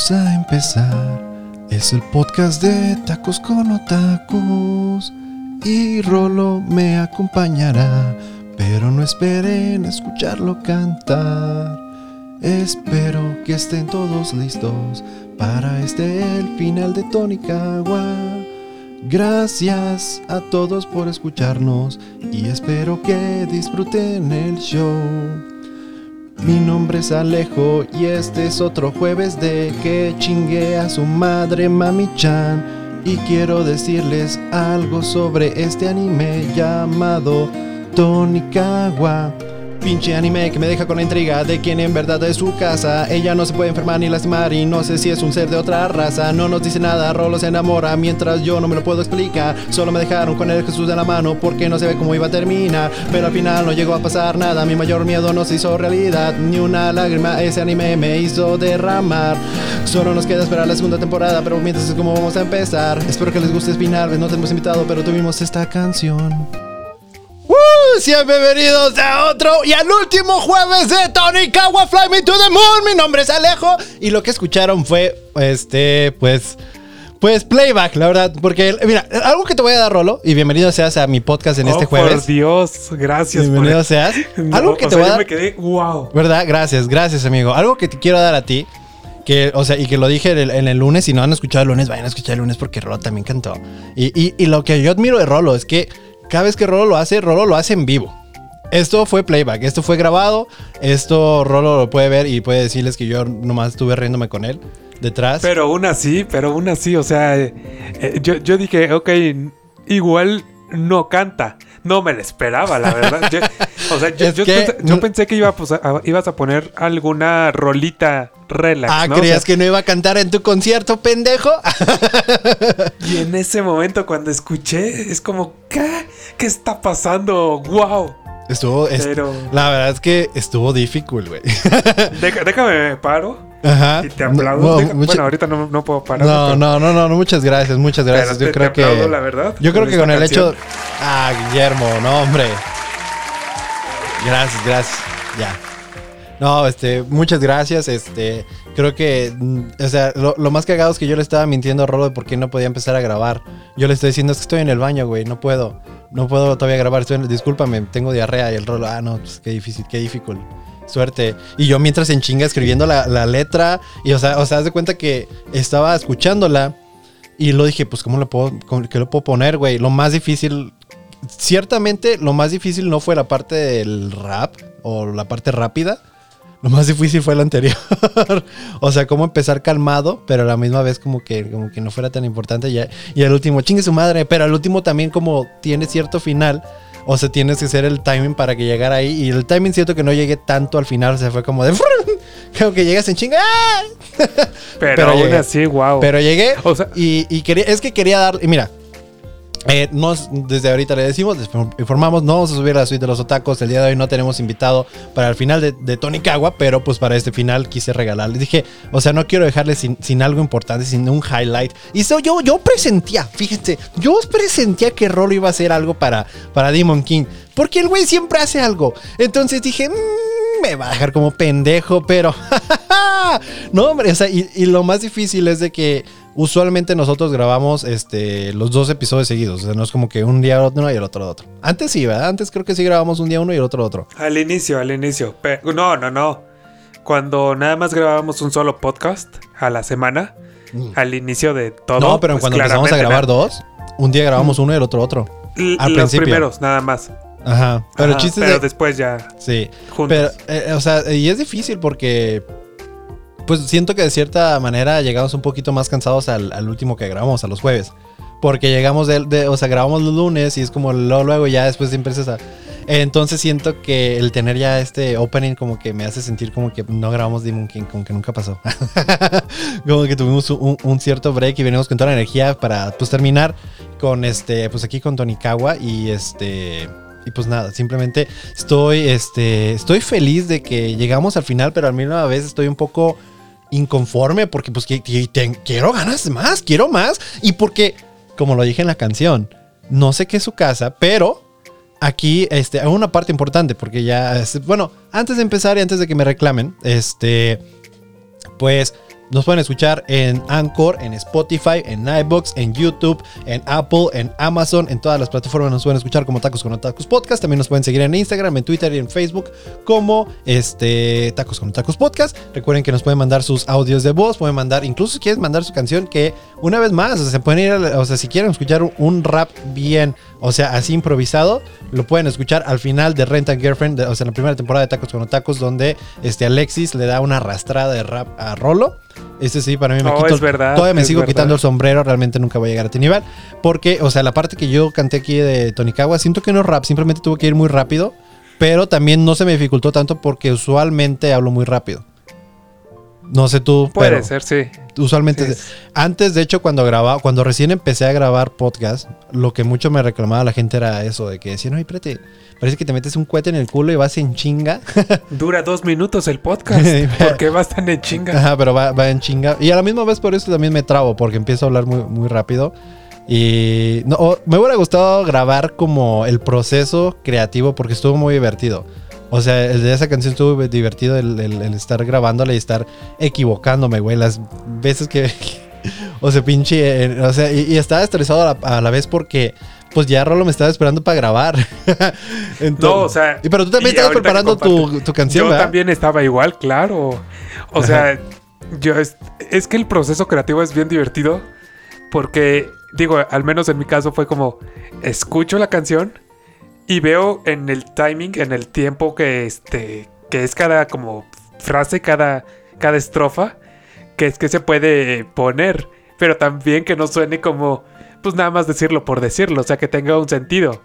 Vamos a empezar. Es el podcast de Tacos con Otakus. Y Rolo me acompañará. Pero no esperen escucharlo cantar. Espero que estén todos listos para este el final de Tonikawa. Gracias a todos por escucharnos y espero que disfruten el show. Mi nombre es Alejo y este es otro jueves de que chingue a su madre Mami-chan. Y quiero decirles algo sobre este anime llamado Tonikawa. Pinche anime que me deja con la intriga de quién en verdad es su casa. Ella no se puede enfermar ni lastimar y no sé si es un ser de otra raza. No nos dice nada, Rolo se enamora mientras yo no me lo puedo explicar. Solo me dejaron con el Jesús de la mano porque no se ve cómo iba a terminar. Pero al final no llegó a pasar nada, mi mayor miedo no se hizo realidad. Ni una lágrima ese anime me hizo derramar. Solo nos queda esperar la segunda temporada, pero mientras es como vamos a empezar. Espero que les guste el final, no te hemos invitado, pero tuvimos esta canción. Sean bienvenidos a otro y al último jueves de Tony Kawa Fly Me to the Moon. Mi nombre es Alejo y lo que escucharon fue, este, pues, pues playback, la verdad. Porque, mira, algo que te voy a dar, Rolo, y bienvenido seas a mi podcast en este Oh, jueves. Por Dios, gracias. Bienvenido por- seas. No, Algo que te sea, voy a dar. me quedé, wow. ¿Verdad? Gracias, gracias, amigo. Algo que te quiero dar a ti. Que, o sea, y que lo dije en el, en el lunes. Si no han escuchado el lunes, vayan a escuchar el lunes porque Rolo también cantó. Y, y- y lo que yo admiro de Rolo es que cada vez que Rolo lo hace, Rolo lo hace en vivo. Esto fue playback, esto fue grabado. Esto Rolo lo puede ver y puede decirles que yo nomás estuve riéndome con él detrás. Pero aún así, pero aún así, o sea, eh, eh, yo, yo dije, ok, igual no canta. No me lo esperaba, la verdad. O sea, yo, Es yo que- pensé, yo pensé que iba, pues, a- ibas a poner alguna rolita relax, ah, ¿no? ¿creías O sea, que no iba a cantar en tu concierto, pendejo? Y en ese momento cuando escuché, es como, ¿qué? ¿Qué está pasando? ¡Wow! Estuvo, la verdad es que estuvo difícil, güey. Déjame me paro Ajá. y te aplaudo. No, Deja- mucha- Bueno, ahorita no, no puedo parar. No, no, no, no, no, muchas gracias, muchas gracias. Pero yo te- creo te aplaudo, que. la verdad, Yo creo con que con el hecho. Ah, Guillermo, no, hombre. Gracias, gracias. Ya. No, este, muchas gracias. Este, creo que, mm, o sea, lo, más cagado es que yo le estaba mintiendo a Rolo de por qué no podía empezar a grabar. Yo le estoy diciendo, es que estoy en el baño, güey, no puedo. No puedo todavía grabar. Estoy en- discúlpame, tengo diarrea. Y el Rolo, ah, no, pues qué difícil, qué difícil. Suerte. Y yo mientras en chinga escribiendo la, la letra. Y o sea, o sea, haz de cuenta que estaba escuchándola. Y lo dije, pues, ¿cómo lo puedo, qué lo puedo poner, güey? Lo más difícil, ciertamente, lo más difícil no fue la parte del rap o la parte rápida. Lo más difícil fue la anterior. o sea, cómo empezar calmado, pero a la misma vez como que, como que no fuera tan importante. Ya, y el último, chingue su madre. Pero el último también como tiene cierto final. O sea, tienes que hacer el timing para que llegara ahí. Y el timing siento que no llegué tanto al final. O sea, fue como de... Creo que llegas en chinga. ¡ah! Pero, Pero aún llegué. así, wow. Pero llegué O sea- y, y quería, es que quería dar, y mira, eh, desde ahorita le decimos, les informamos, no vamos a subir la suite de los otacos, el día de hoy no tenemos invitado para el final de, Tony Kawa, pero pues para este final quise regalarles, dije, o sea, no quiero dejarles sin, algo importante, sin un highlight, y so, yo, yo presentía, fíjense, yo presentía que Rolo iba a hacer algo para, para Demon King, porque el güey siempre hace algo, entonces dije, "Mm, me va a dejar como pendejo, pero... no, hombre, o sea, y lo más difícil es de que usualmente nosotros grabamos este, los dos episodios seguidos. O sea, no es como que un día uno y el otro otro. Antes sí, ¿verdad? Antes creo que sí grabamos un día uno y el otro otro. Al inicio, al inicio. Pe- no, no, no. Cuando nada más grabábamos un solo podcast a la semana, al inicio de todo. Mm. no, pero pues, cuando empezamos a grabar dos, un día grabamos uno y el otro otro. L- al los principio. primeros, nada más. Ajá. Pero el Ajá, chiste pero es de... después ya Sí. juntos. Pero, eh, o sea, y es difícil porque. Pues siento que de cierta manera llegamos un poquito más cansados al, al último que grabamos, a los jueves. Porque llegamos de, O sea, grabamos los lunes y es como luego, luego ya después empiezas a. Entonces siento que el tener ya este opening como que me hace sentir como que no grabamos Demon King, como que nunca pasó. como que tuvimos un, cierto break y venimos con toda la energía para pues terminar con este, pues aquí con Tonikawa y este. Y pues nada, simplemente estoy, este, estoy feliz de que llegamos al final, pero a la misma vez estoy un poco inconforme porque pues que- quiero ganas más, quiero más. Y porque, como lo dije en la canción, no sé qué es su casa, pero aquí este, hay una parte importante porque ya, bueno, antes de empezar y antes de que me reclamen, este, pues nos pueden escuchar en Anchor, en Spotify, en iBox, en YouTube, en Apple, en Amazon, en todas las plataformas nos pueden escuchar como Tacos con Tacos Podcast. También nos pueden seguir en Instagram, en Twitter y en Facebook como este Tacos con Tacos Podcast. Recuerden que nos pueden mandar sus audios de voz, pueden mandar, incluso si quieren mandar su canción, que una vez más, o sea, se pueden ir, a- o sea, si quieren escuchar un, rap bien, o sea, así improvisado, lo pueden escuchar al final de Rent and Girlfriend, o sea, en la primera temporada de Tacos con Tacos, donde este Alexis le da una arrastrada de rap a Rolo. Ese sí, para mí me Oh, quito. es verdad, Todavía me sigo verdad. quitando el sombrero, realmente nunca voy a llegar a este nivel. Porque, o sea, la parte que yo canté aquí de Tonikawa, siento que no es rap, simplemente tuve que ir muy rápido. Pero también no se me dificultó tanto porque usualmente hablo muy rápido. No sé tú, Puede pero ser, sí. usualmente. Sí. Antes, de hecho, cuando grababa, cuando recién empecé a grabar podcast, lo que mucho me reclamaba la gente era eso, de que decían, no, espérate, parece que te metes un cohete en el culo y vas en chinga. Dura dos minutos el podcast. porque vas tan en chinga. Ajá, pero va, va en chinga. Y a la misma vez por eso también me trabo, porque empiezo a hablar muy, muy rápido. Y no, me hubiera gustado grabar como el proceso creativo porque estuvo muy divertido. O sea, el de esa canción estuvo divertido el, el- el estar grabándola y estar equivocándome, güey. Las veces que... o sea, pinche... eh, o sea, y, y estaba estresado a la, a la vez porque... Pues ya Rolo me estaba esperando para grabar. Entonces- No, o sea, Y pero tú también estabas preparando tu, tu canción, Yo ¿verdad? también estaba igual, claro. O sea, yo es, es que el proceso creativo es bien divertido porque, digo, al menos en mi caso fue como, escucho la canción y veo en el timing, en el tiempo que, este, que es cada como frase, cada, cada estrofa, que es que se puede poner, pero también que no suene como, pues nada más decirlo por decirlo, o sea, que tenga un sentido.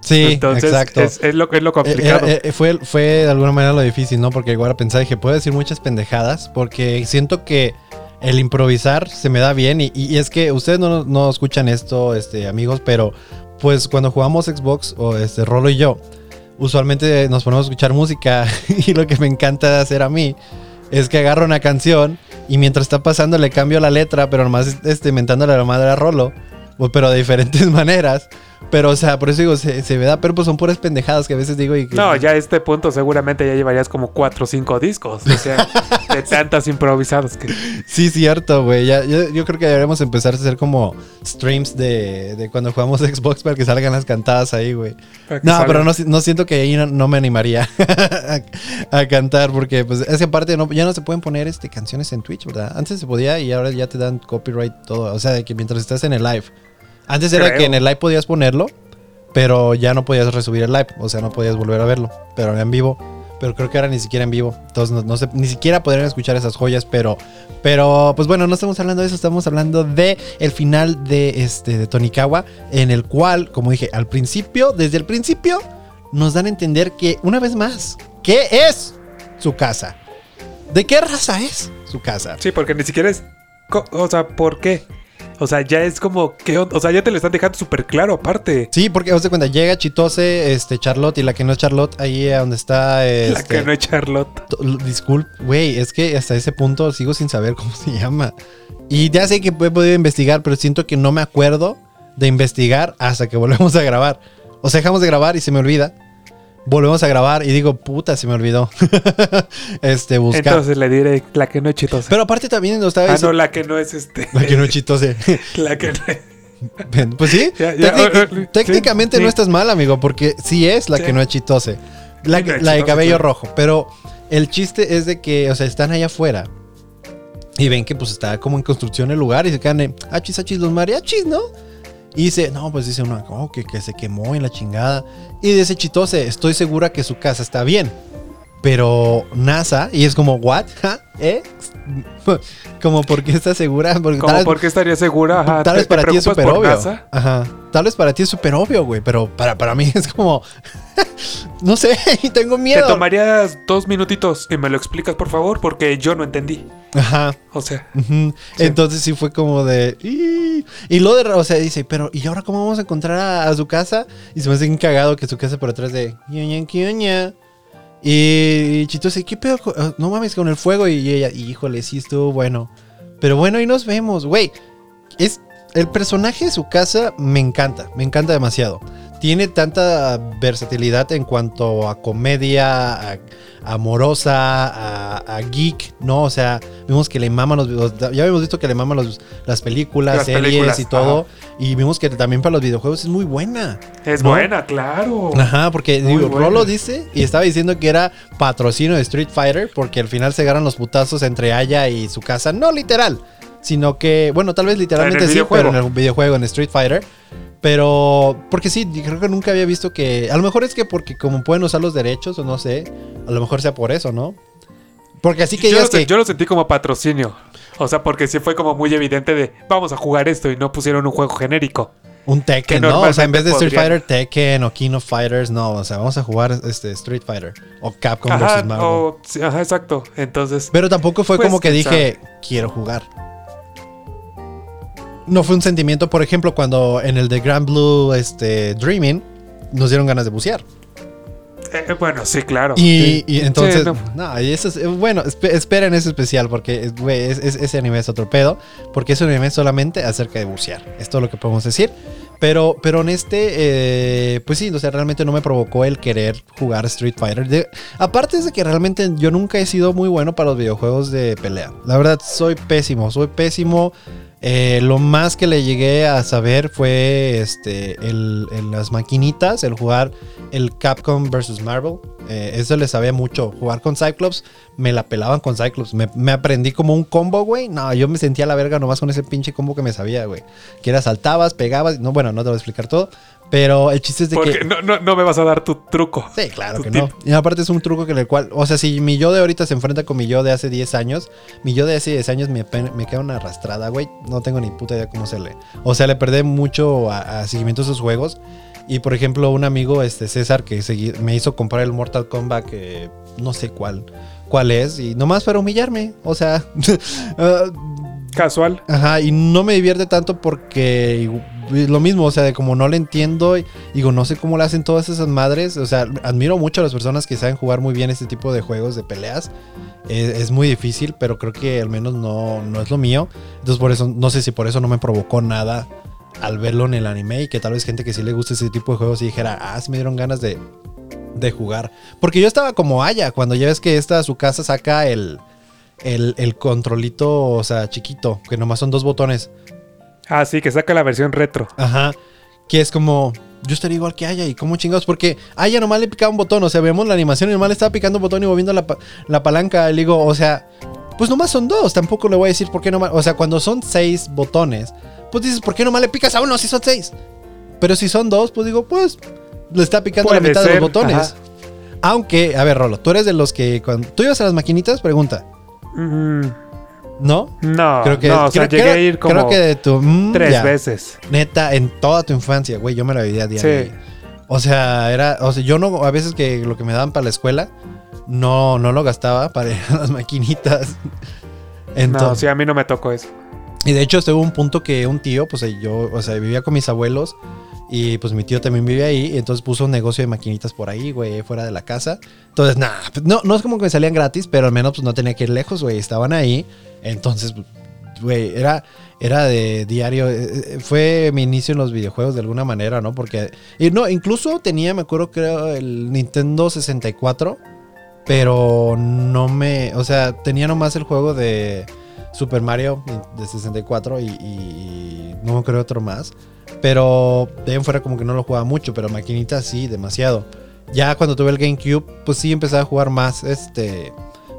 Sí, Entonces, exacto. Es, es lo, es lo Eh, complicado. eh, eh, fue, fue de alguna manera lo difícil, ¿no? Porque igual pensaba que puedo decir muchas pendejadas porque siento que el improvisar se me da bien y, y es que ustedes no, no escuchan esto, este, amigos, pero pues cuando jugamos Xbox o este Rolo y yo, usualmente nos ponemos a escuchar música y lo que me encanta hacer a mí es que agarro una canción y mientras está pasando le cambio la letra, pero nomás este, mentándole a la madre a Rolo, pero de diferentes maneras. Pero, o sea, por eso digo, se, se me da, pero pues son puras pendejadas que a veces digo y que- No, ya a este punto seguramente ya llevarías como cuatro o cinco discos. O sea, de tantas improvisadas que. Sí, cierto, güey. Yo, yo creo que deberíamos empezar a hacer como streams de, de cuando jugamos Xbox para que salgan las cantadas ahí, güey. que No, pero no, si- no siento que ahí no, no me animaría a, a cantar porque, pues, esa parte no, ya no se pueden poner este, canciones en Twitch, ¿verdad? Antes se podía y ahora ya te dan copyright todo. O sea, de que mientras estás en el live. Antes era que en el live podías ponerlo, pero ya no podías resubir el live. O sea, no podías volver a verlo. Pero en vivo. Pero creo que ahora ni siquiera en vivo. Entonces, no, no sé, ni siquiera podrían escuchar esas joyas. Pero, pero, pues bueno, no estamos hablando de eso. Estamos hablando de el final de, este, de Tonikawa. En el cual, como dije, al principio, desde el principio, nos dan a entender que, una vez más, ¿qué es su casa? ¿De qué raza es su casa? Sí, porque ni siquiera es. O sea, ¿por qué? O sea, ya es como. ¿qué on- O sea, ya te lo están dejando súper claro aparte. Sí, porque os de cuenta, llega Chitose, este, Charlotte y la que no es Charlotte, ahí a donde está. La Este, que no es Charlotte. Disculpe, güey, es que hasta ese punto sigo sin saber cómo se llama. Y ya sé que he podido investigar, pero siento que no me acuerdo de investigar hasta que volvemos a grabar. O sea, dejamos de grabar y se me olvida. Volvemos a grabar y digo, puta, se me olvidó. este, buscar. Entonces le diré la que no es chitosa. pero aparte también nos estaba ah, no, la que no es este. La que no es Chitose. la que no es. Pues sí, Ya, ya, técnic- eh, eh, técnicamente sí, no sí. estás mal, amigo, porque sí es la Sí. que no es chitose. La, no la de cabello rojo. Pero el chiste es de que, o sea, están allá afuera y ven que pues está como en construcción el lugar y se quedan de, achis, achis, los mariachis, ¿no? Y dice, no, pues dice uno, oh, que, que se quemó en la chingada. Y dice Chitose, estoy segura que su casa está bien. Pero NASA, y es como, ¿what? ¿Ja? ¿Eh? como, ¿por qué estás segura? Porque Como, vez- ¿por qué estaría segura? Ajá, Tal ¿te- vez para ti es súper obvio. NASA? Ajá. Tal vez para ti es súper obvio, güey. Pero para, para mí es como. No sé, y tengo Te miedo. tomarías dos minutitos y me lo explicas, por favor, porque yo no entendí. Ajá. O sea. Entonces sí fue como de. Y lo de. O sea, dice, pero ¿y ahora cómo vamos a encontrar a, a su casa? Y se me hace cagado que su casa por atrás de. Y Chito dice, ¿qué pedo? No mames con el fuego. Y ella, híjole, sí estuvo bueno. Pero bueno, ahí nos vemos, güey. Es. El personaje de su casa me encanta, me encanta demasiado. Tiene tanta versatilidad en cuanto a comedia, a- amorosa, a, a geek, ¿no? O sea, vimos que le maman los videos. Ya habíamos visto que le maman los- las películas, Las series películas, y todo. Y vimos que también para los videojuegos es muy buena. Es ¿no? buena, claro. Ajá, porque digo. Rolo dice y estaba diciendo que era patrocinio de Street Fighter porque al final se agarran los putazos entre Aya y su casa. No literal, sino que, bueno, tal vez literalmente sí, pero en el videojuego, en Street Fighter. Pero, porque sí, creo que nunca había visto que. A lo mejor es que porque como pueden usar los derechos o no sé, a lo mejor sea por eso, ¿no? Porque así que yo, lo, que. yo lo sentí como patrocinio. O sea, porque sí fue como muy evidente de vamos a jugar esto y no pusieron un juego genérico. Un Tekken, ¿no? O sea, en vez de Street Fighter, Tekken o King of Fighters, no. O sea, vamos a jugar este Street Fighter o Capcom Ajá, vs. Marvel. o- sí, ajá, exacto. Entonces, Pero tampoco fue Pues, como que dije, quiero jugar. No fue un sentimiento, por ejemplo, cuando en el de Grand Blue este, Dreaming nos dieron ganas de bucear. eh, bueno, sí, claro. Y, Sí. y entonces, Sí, no. no, y eso es, eh, bueno, espe- esperen ese especial porque es- güey, es- es- ese anime es otro pedo, porque es un anime solamente acerca de bucear. Es todo lo que podemos decir. Pero, pero en este, eh, pues sí, o sea, realmente no me provocó el querer jugar Street Fighter. De- aparte es de que realmente yo nunca he sido muy bueno para los videojuegos de pelea. La verdad, soy pésimo, soy pésimo. Eh, lo más que le llegué a saber fue este, el, las maquinitas, el jugar el Capcom vs. Marvel. Eh, eso le sabía mucho. Jugar con Cyclops, me la pelaban con Cyclops. Me, me aprendí como un combo, güey. No, yo me sentía la verga nomás con ese pinche combo que me sabía, güey. Que era saltabas, pegabas. No, bueno, no te voy a explicar todo. Pero el chiste es de Porque que. no, no, no me vas a dar tu truco. Sí, claro que tip. no. Y aparte es un truco que el cual, o sea, si mi yo de ahorita se enfrenta con mi yo de hace 10 años, mi yo de hace 10 años me, me queda una arrastrada, güey. No tengo ni puta idea cómo se le. O sea, le perdí mucho a, a seguimiento a esos juegos. Y por ejemplo, un amigo, este César, que segui- me hizo comprar el Mortal Kombat, que no sé cuál, cuál es, y nomás para humillarme. O sea, ah, Casual. Ajá, y no me divierte tanto porque lo mismo, o sea, de como no le entiendo, y digo, no sé cómo le hacen todas esas madres, o sea, admiro mucho a las personas que saben jugar muy bien este tipo de juegos de peleas. Es, es muy difícil, pero creo que al menos no, no es lo mío. Entonces por eso, no sé si por eso no me provocó nada al verlo en el anime y que tal vez gente que sí le gusta ese tipo de juegos y dijera, ah, sí me dieron ganas de, de jugar. Porque yo estaba como Aya, cuando ya ves que esta su casa saca el, el, el controlito, o sea, chiquito, que nomás son dos botones. Ah, sí, que saca la versión retro. Ajá. Que es como. Yo estaría igual que Aya. ¿Y cómo chingados? Porque Aya nomás le picaba un botón. O sea, vemos la animación y nomás le estaba picando un botón y moviendo la, pa- la palanca. Y le digo, o sea, pues nomás son dos. Tampoco le voy a decir por qué nomás. O sea, cuando son seis botones, pues dices, ¿por qué nomás le picas a uno si son seis? Pero si son dos, pues digo, pues le está picando la mitad de los botones. ajá. Aunque, a ver, Rolo, tú eres de los que. Cuando, ¿Tú ibas a las maquinitas? Pregunta. Mm, ¿No? no, Creo que, no, o sea, creo- llegué creo- a ir como creo que de tu, mm, tres ya. veces. Neta, en toda tu infancia, güey, yo me la vivía a diario. Sí. O sea, era, o sea, yo no, a veces que lo que me daban para la escuela, no, no lo gastaba para ir a las maquinitas. No, Entonces, sí, a mí no me tocó eso. y de hecho, estuvo un punto que un tío, pues yo, o sea, vivía con mis abuelos y pues mi tío también vivía ahí, y entonces puso un negocio de maquinitas por ahí, güey, fuera de la casa. Entonces, nada, pues, no, no es como que me salían gratis, pero al menos pues no tenía que ir lejos, güey, estaban ahí. Entonces, pues, güey, era, era de diario, eh, eh, fue mi inicio en los videojuegos de alguna manera, ¿no? Porque, y no, incluso tenía, me acuerdo, creo, el Nintendo 64, pero no me, o sea, tenía nomás el juego de Super Mario de 64 y, y no creo otro más. Pero de ahí en fuera como que no lo jugaba mucho, pero maquinitas sí, demasiado. Ya cuando tuve el GameCube, pues sí empecé a jugar más, este,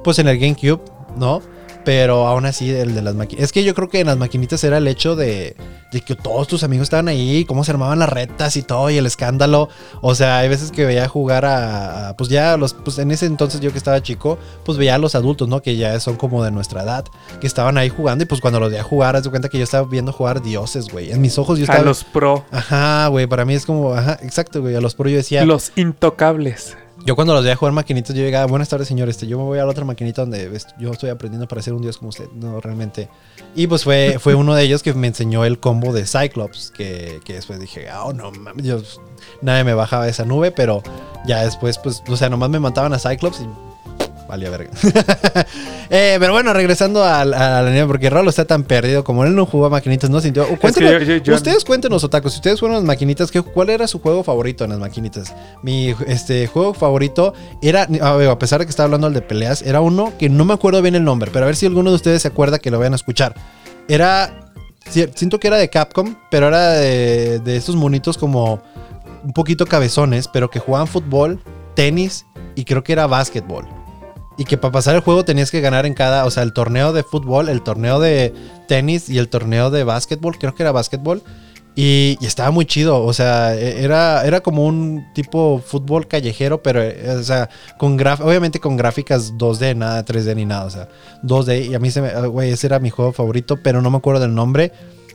pues en el GameCube, ¿no? Pero aún así, el de las maquinitas. Es que yo creo que en las maquinitas era el hecho de, de que todos tus amigos estaban ahí, cómo se armaban las retas y todo, y el escándalo. O sea, hay veces que veía jugar a. a, pues ya los. Pues en ese entonces yo que estaba chico, pues veía a los adultos, ¿no? Que ya son como de nuestra edad, que estaban ahí jugando. Y pues cuando los veía jugar, haz de cuenta que yo estaba viendo jugar dioses, güey. En mis ojos yo A estaba. los pro, Ajá, güey. Para mí es como. Ajá, exacto, güey. A los pro yo decía. los intocables. Yo cuando los veía jugar maquinitas, yo llegaba, buenas tardes, señor, este, yo me voy a la otra maquinita donde yo estoy aprendiendo para ser un dios como usted. No, realmente. Y pues fue, fue uno de ellos que me enseñó el combo de Cyclops, que, que después dije, oh, no mames, nadie me bajaba de esa nube, pero ya después, pues, o sea, nomás me mataban a Cyclops y valía verga. Eh, pero bueno, regresando al- a, la porque Rolo está tan perdido como él no jugó a maquinitas, no sintió. Cuéntenos- yo- yo- yo- ustedes cuéntenos, Otaku, si ustedes fueron a las maquinitas, ¿qué- ¿cuál era su juego favorito en las maquinitas? Mi este, juego favorito era, a, a pesar de que estaba hablando del de peleas, era uno que no me acuerdo bien el nombre, pero a ver si alguno de ustedes se acuerda que lo vayan a escuchar. Era, si- siento que era de Capcom, pero era de, de estos monitos como un poquito cabezones, pero que jugaban fútbol, tenis y creo que era básquetbol. Y que para pasar el juego tenías que ganar en cada, o sea, el torneo de fútbol, el torneo de tenis y el torneo de básquetbol, creo que era básquetbol. Y, y estaba muy chido, o sea, e- era, era como un tipo fútbol callejero, pero, eh, o sea, con graf obviamente con gráficas 2D, nada 3D ni nada, o sea, 2D. Y a mí se me, ah, güey, ese era mi juego favorito, pero no me acuerdo del nombre.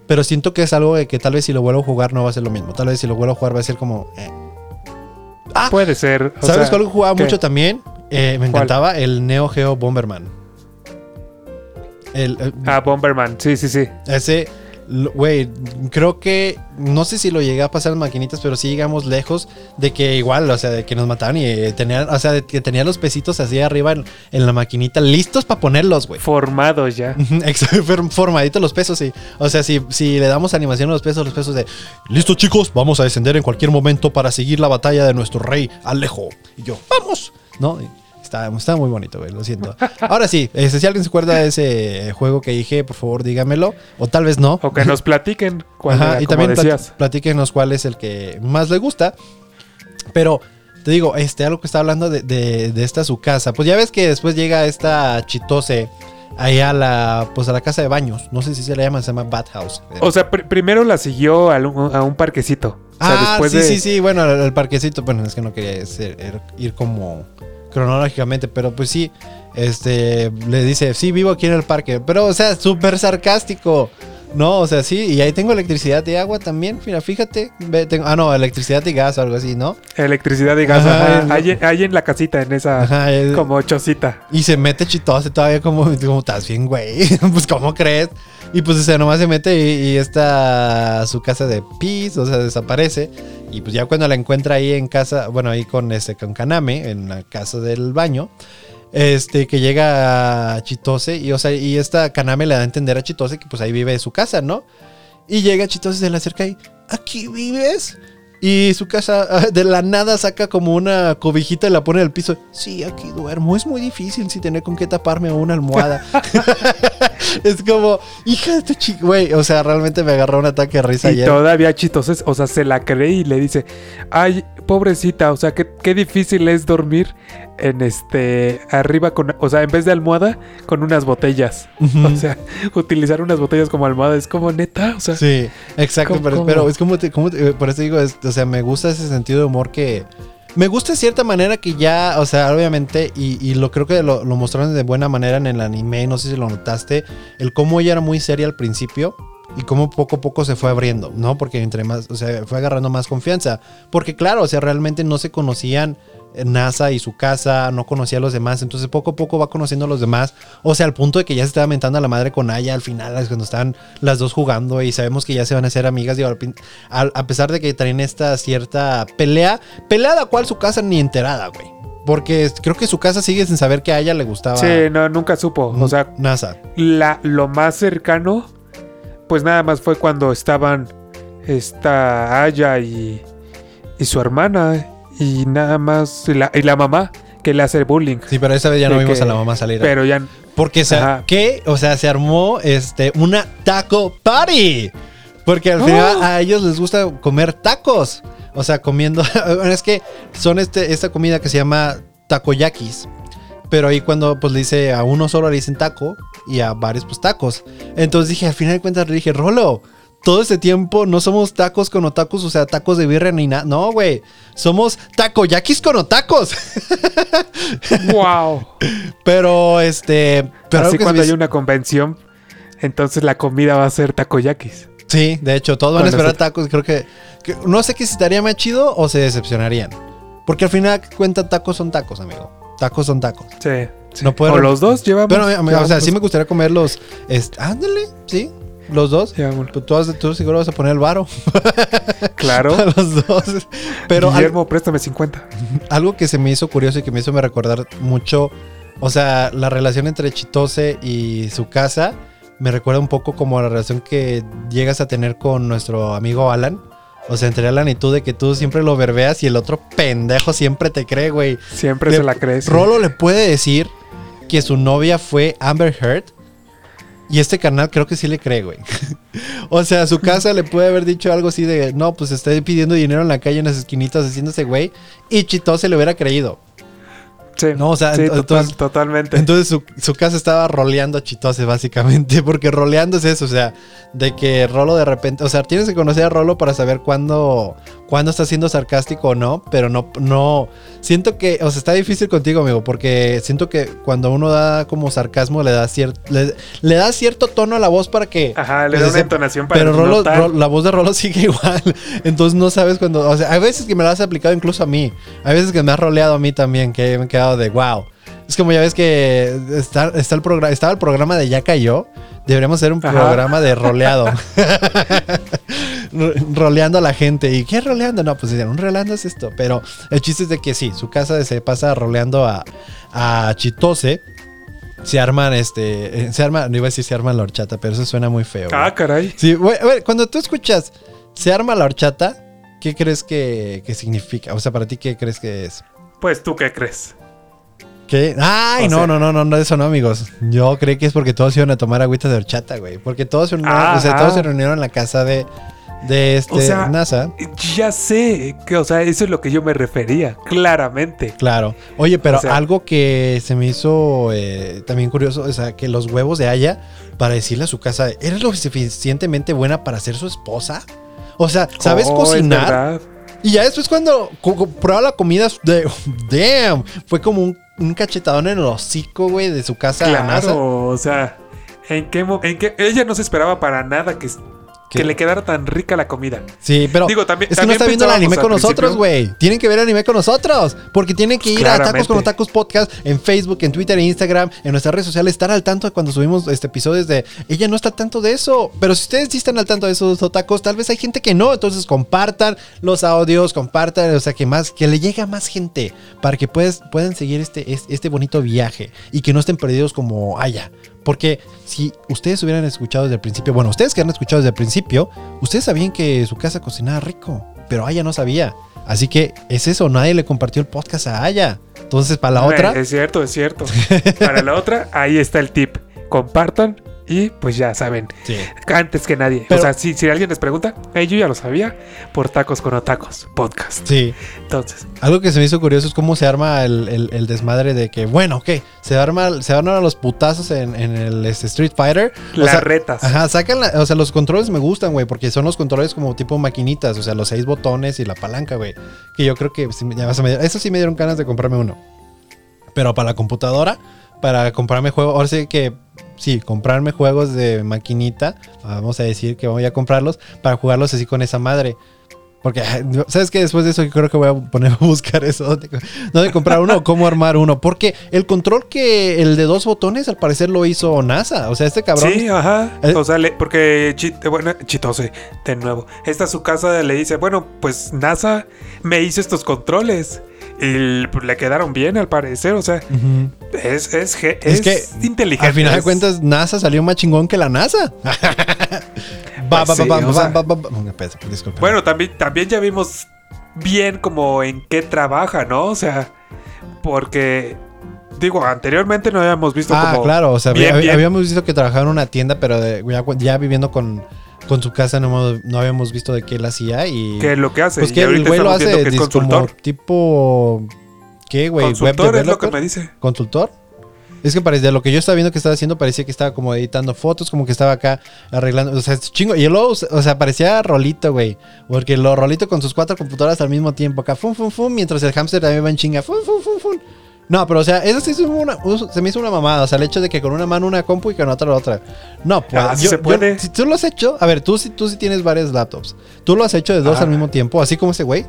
Pero siento que es algo de que tal vez si lo vuelvo a jugar no va a ser lo mismo. Tal vez si lo vuelvo a jugar va a ser como... eh. Ah, Puede ser. o ¿Sabes sea, cuál jugaba ¿qué? mucho también? Eh, me ¿Cuál? encantaba el Neo Geo Bomberman. El, el- Ah, Bomberman. Sí, sí, sí. ese, güey, creo que, no sé si lo llegué a pasar en maquinitas, pero sí llegamos lejos de que igual, o sea, de que nos mataban y eh, tenían, o sea, de que tenía los pesitos así arriba en, en la maquinita, listos para ponerlos, güey. Formados ya. Formaditos los pesos, sí. O sea, si, si le damos animación a los pesos, los pesos de Listo, chicos, vamos a descender en cualquier momento para seguir la batalla de nuestro rey Alejo. Y yo, ¡vamos! ¿No? Está muy bonito, güey, lo siento. Ahora sí, este, si alguien se acuerda de ese juego que dije, por favor, dígamelo. O tal vez no. O que nos platiquen cuál Ajá, era, y también decías. platíquenos cuál es el que más le gusta. Pero te digo, este, algo que está hablando de, de- de esta su casa. Pues ya ves que después llega esta chitose ahí a la, pues a la casa de baños. No sé si se le llama, se llama Bath House. O sea, pr- primero la siguió a un, a un parquecito. O sea, ah, después sí, de... sí, sí. Bueno, el, parquecito. Bueno, es que no quería ser- er- ir como cronológicamente, pero pues sí. Este le dice, sí, vivo aquí en el parque. Pero, o sea, súper sarcástico. No, o sea, sí, y ahí tengo electricidad y agua también. Mira, fíjate. Ve, tengo- ah, no, electricidad y gas o algo así, ¿no? Electricidad y gas. Ajá, en la casita, en esa Ajá, como chocita. Y se mete chitoso todavía como, como estás bien, güey. pues, ¿cómo crees? Y pues, o sea, nomás se mete y, y está su casa de pis, o sea, desaparece. Y pues ya cuando la encuentra ahí en casa, bueno, ahí con este, con Kaname, en la casa del baño, este, que llega a Chitose, y o sea, y esta Kaname le da a entender a Chitose que pues ahí vive su casa, ¿no? Y llega Chitose, se le acerca y, ¿aquí vives? Y su casa de la nada saca como una cobijita y la pone en el piso. Sí, aquí duermo. Es muy difícil si tener con qué taparme una almohada. es como, hija de tu chico, güey. O sea, realmente me agarró un ataque de risa Y ayer. todavía chitoses, o sea, se la cree y le dice, ay, pobrecita, o sea, qué, qué difícil es dormir en este, arriba con, o sea, en vez de almohada, con unas botellas. O sea, utilizar unas botellas como almohada es como neta, o sea, Sí, exacto, ¿Cómo- pero, cómo? pero es como, te- como te- por eso digo, es- o sea, me gusta ese sentido de humor que... Me gusta de cierta manera que ya, o sea, obviamente, y, y lo creo que lo, lo mostraron de buena manera en el anime, no sé si lo notaste, el cómo ella era muy seria al principio y cómo poco a poco se fue abriendo, ¿no? Porque entre más, o sea, fue agarrando más confianza. Porque claro, o sea, realmente no se conocían eh, NASA y su casa, no conocía a los demás, entonces poco a poco va conociendo a los demás, o sea, al punto de que ya se estaba mentando a la madre con Aya al final, cuando están las dos jugando y sabemos que ya se van a hacer amigas, digo, al a, pesar de que traen esta cierta pelea, pelea la cual su casa ni enterada, güey. Porque creo que su casa sigue sin saber que a ella le gustaba sí, no, nunca supo. O sea, NASA. la, lo más cercano, pues nada más fue cuando estaban esta Aya y, y su hermana y nada más, y la, y la mamá que le hace bullying. Sí, pero esa vez ya no vimos que- a la mamá salir. Pero ya, Porque, se. O sea, se armó este, una taco party. Porque al ¡Oh! final a ellos les gusta comer tacos. O sea, comiendo. es que son este, esta comida que se llama takoyakis. Pero ahí cuando pues le dice a uno solo le dicen taco y a varios pues tacos. Entonces dije, al final de cuentas le dije, Rolo, todo este tiempo no somos tacos con otakus, o sea, tacos de birria ni nada. No, güey. Somos takoyakis con otacos. wow. pero este. Pero Así cuando hay una convención, entonces la comida va a ser takoyakis. Sí, de hecho, todos van a esperar tacos. Creo que, que- No sé que si estaría más chido o se decepcionarían. Porque al final cuenta tacos son tacos, amigo. Tacos son tacos. Sí. sí. No puedo- o los dos llevamos. Pero, amigo, o sea, llevamos sí me gustaría comerlos. Este, ándale, sí. Los dos. llevamos- Pues tú, tú seguro vas a poner el varo. Claro. a los dos. Pero al- Guillermo, préstame 50. algo que se me hizo curioso y que me hizo me recordar mucho o sea, la relación entre Chitose y su casa me recuerda un poco como la relación que llegas a tener con nuestro amigo Alan. O sea, entre y tú, de que tú siempre lo verbeas y el otro pendejo siempre te cree, güey. Siempre Le- se la crees. Rolo le puede decir que su novia fue Amber Heard. Y este canal creo que sí le cree, güey. o sea, su casa le puede haber dicho algo así de, no, pues está pidiendo dinero en la calle en las esquinitas haciéndose, güey. Y Chitose le hubiera creído. Sí, No, o sea, sí, total- totalmente. Entonces su, su casa estaba roleando a Chitose, básicamente. Porque roleando es eso, o sea, de que Rolo de repente. O sea, tienes que conocer a Rolo para saber cuándo, cuándo está siendo sarcástico o no. Pero no, no. Siento que. O sea, está difícil contigo, amigo. Porque siento que cuando uno da como sarcasmo, le da cierto. Le, le da cierto tono a la voz para que. Ajá, le pues, da una entonación para pero Rolo, la voz de Rolo sigue igual. Entonces no sabes cuando. O sea, hay veces que me lo has aplicado incluso a mí. Hay veces que me has roleado a mí también, que me he quedado de wow. Es como ya ves que está, está el programa, estaba el programa de Ya Cayó. Deberíamos hacer un Ajá. programa de roleado. Ro- roleando a la gente. ¿Y qué roleando? No, pues un roleando es esto. Pero el chiste es de que sí, su casa se pasa roleando a, a Chitose. Se arman, este. eh, Se arma, no iba a decir se arma la horchata, pero eso suena muy feo. Ah, caray. Sí, cuando tú escuchas se arma la horchata, ¿qué crees que, que significa? O sea, para ti, ¿qué crees que es? Pues tú qué crees. ¿Qué? Ay, O no, sea- no, no, no, no, eso no, amigos. Yo creo que es porque todos iban a tomar agüita de horchata, güey. Porque todos se reunieron, o sea, Ajá. todos se reunieron en la casa de, de este O sea- NASA. Ya sé, que, o sea, eso es lo que yo me refería, claramente. Claro. Oye, pero O sea- algo que se me hizo eh, también curioso, o sea, que los huevos de Aya, para decirle a su casa, ¿eres lo suficientemente buena para ser su esposa? O sea, ¿sabes Oh, cocinar? Y ya después cuando prueba la comida, de, damn, fue como un, un cachetadón en el hocico, güey, de su casa a NASA. Claro, o sea, ¿en qué, en qué- ella no se esperaba para nada que, ¿Qué? que le quedara tan rica la comida. Sí, pero Digo, también- es que no está viendo el anime con nosotros, güey. Tienen que ver anime con nosotros. Porque tienen que ir a Tacos con Otakus Podcast en Facebook, en Twitter, en Instagram, en nuestras redes sociales. Estar al tanto de cuando subimos este episodios de... Ella no está al tanto de eso. Pero si ustedes sí están al tanto de esos otacos, tal vez hay gente que no. Entonces compartan los audios, compartan, o sea, que más, que le llegue a más gente. Para que puedes, puedan seguir este, es- este bonito viaje. Y que no estén perdidos como Aya. Porque si ustedes hubieran escuchado desde el principio, bueno, ustedes que han escuchado desde el principio, ustedes sabían que su casa cocinaba rico, pero Aya no sabía. Así que es eso, nadie le compartió el podcast a Aya. Entonces, para la otra, Es cierto, es cierto. Para la otra, ahí está el tip. Compartan y pues ya saben. Sí. Antes que nadie. Pero- o sea, si, si alguien les pregunta, yo ya lo sabía por Tacos con Otacos podcast. Sí. Entonces, Algo que se me hizo curioso es cómo se arma el, el- el desmadre de que, bueno, ok, se arma, se arman los putazos en, en el este, Street Fighter. O las sea, retas. Ajá, sacan la- o sea, los controles me gustan, güey, porque son los controles como tipo maquinitas, o sea, los seis botones y la palanca, güey. Que yo creo que ya vas a eso sí me dieron ganas de comprarme uno. Pero para la computadora, para comprarme juegos, ahora sí que sí, comprarme juegos de maquinita, vamos a decir que voy a comprarlos para jugarlos así con esa madre. Porque, ¿sabes qué? Después de eso yo creo que voy a poner a buscar eso. ¿Dónde, dónde comprar uno o cómo armar uno? Porque el control que el de dos botones al parecer lo hizo NASA. O sea, este cabrón... Sí, ajá. Eh. O sea, le- porque eh, bueno, Chitose, de nuevo. Esta su casa le dice, bueno, pues NASA me hizo estos controles. Y pues, le quedaron bien al parecer. O sea, es, es, Es es que, inteligente. Al final de cuentas, NASA salió más chingón que la NASA. Bueno, también, también ya vimos bien como en qué trabaja, ¿no? O sea, porque digo, anteriormente no habíamos visto ah, como claro, o sea, bien, había- bien. habíamos visto que trabajaba en una tienda, pero de- ya, cu- ya viviendo con, con su casa no, no habíamos visto de qué él hacía y... qué es lo que hace. Pues que el güey lo hace que es como consultor. tipo... ¿Qué, güey? ¿Web consultor es lo que me dice. ¿Consultor? Es que parecía, lo que yo estaba viendo que estaba haciendo parecía que estaba como editando fotos, como que estaba acá arreglando, o sea, es chingo. Y luego, o sea, parecía Rolito, güey. Porque lo Rolito con sus cuatro computadoras al mismo tiempo, acá, fum, fum, fum, mientras el hamster también va en chinga, fum, fum, fum, fum. No, pero o sea, eso sí es una- se me hizo una mamada. O sea, el hecho de que con una mano una compu y con otra la otra. No, pues. Ah, yo- se yo- puede. si tú lo has hecho, a ver, tú, sí- tú sí tienes varias laptops. ¿Tú lo has hecho de dos Ah. al mismo tiempo, así como ese güey?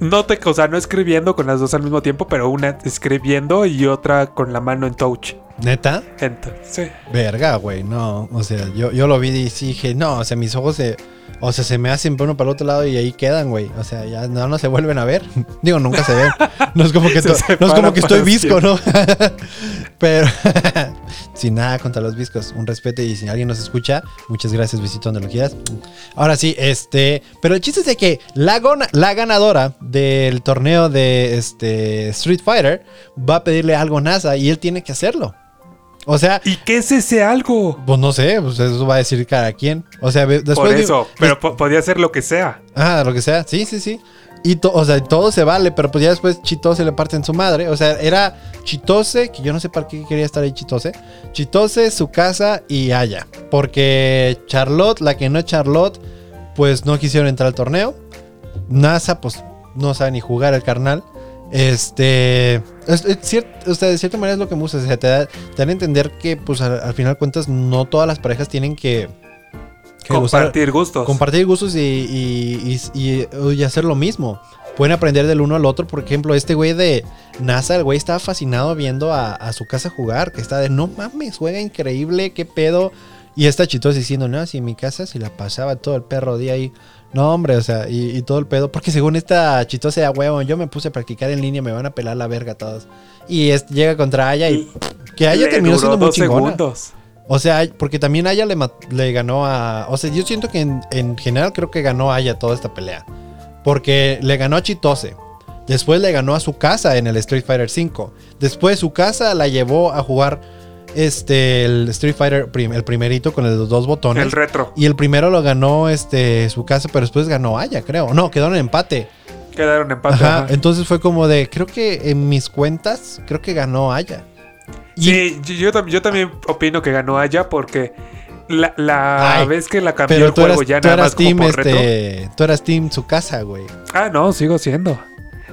No te, o sea, no escribiendo con las dos al mismo tiempo, pero una escribiendo y otra con la mano en touch. ¿Neta? Entonces, sí. Verga, güey, no. O sea, yo, yo lo vi y dije, no, o sea, mis ojos se. O sea, se me hacen por uno para el otro lado y ahí quedan, güey. O sea, ya no, no se vuelven a ver. Digo, nunca se ven. No es como que, to- no es como que estoy visco, ¿no? Pero sin nada contra los viscos. Un respeto y si alguien nos escucha, muchas gracias, visito donde lo quieras. Ahora sí, este. Pero el chiste es de que la, gona- la ganadora del torneo de este, Street Fighter va a pedirle algo a NASA y él tiene que hacerlo. O sea, ¿Y qué es ese algo? pues no sé, pues eso va a decir cada quien. O sea, después Por de- eso, pero po- podía ser lo que sea. Ah, lo que sea. Sí, sí, sí. Y to- o sea, todo se vale, pero pues ya después Chitose le parte en su madre. O sea, era Chitose, que yo no sé para qué quería estar ahí Chitose. Chitose, su casa y Aya. Porque Charlotte, la que no es Charlotte, pues no quisieron entrar al torneo. NASA, pues no sabe ni jugar el carnal. Este. Es, es cier- o sea, de cierta manera es lo que me gusta. O sea, te, da- te dan a entender que, pues al, al final de cuentas, no todas las parejas tienen que. Compartir gustos. Compartir gustos y, y- y- y- y hacer lo mismo. Pueden aprender del uno al otro. Por ejemplo, este güey de NASA, el güey estaba fascinado viendo a, a su casa jugar. Que está de no mames, juega increíble, qué pedo. Y está chitoso diciendo, no, si en mi casa se la pasaba todo el perro día ahí. No, hombre, o sea, y, y todo el pedo. Porque según esta chitosa de huevo, yo me puse a practicar en línea, me van a pelar la verga todos. Y es- llega contra Aya y que Aya terminó siendo muy chingona. segundos. O sea, porque también Aya le ganó a. O sea, yo siento que en, en general creo que ganó Aya toda esta pelea. Porque le ganó a Chitose. Después le ganó a su casa en el Street Fighter V. Después su casa la llevó a jugar este el Street Fighter el primerito con los dos botones. El retro. y el primero lo ganó este su casa, pero después ganó Aya, creo. No, quedaron en empate. Quedaron empate. Ajá. ajá. Entonces fue como de, creo que en mis cuentas, creo que ganó Aya. Sí, yo, yo tam- yo también opino que ganó Aya porque la, la Ay, vez que la cambió Pero el tú juego eras, ya tú nada eras más como por retro. este, tú eras team su casa, güey. Ah, no, sigo siendo.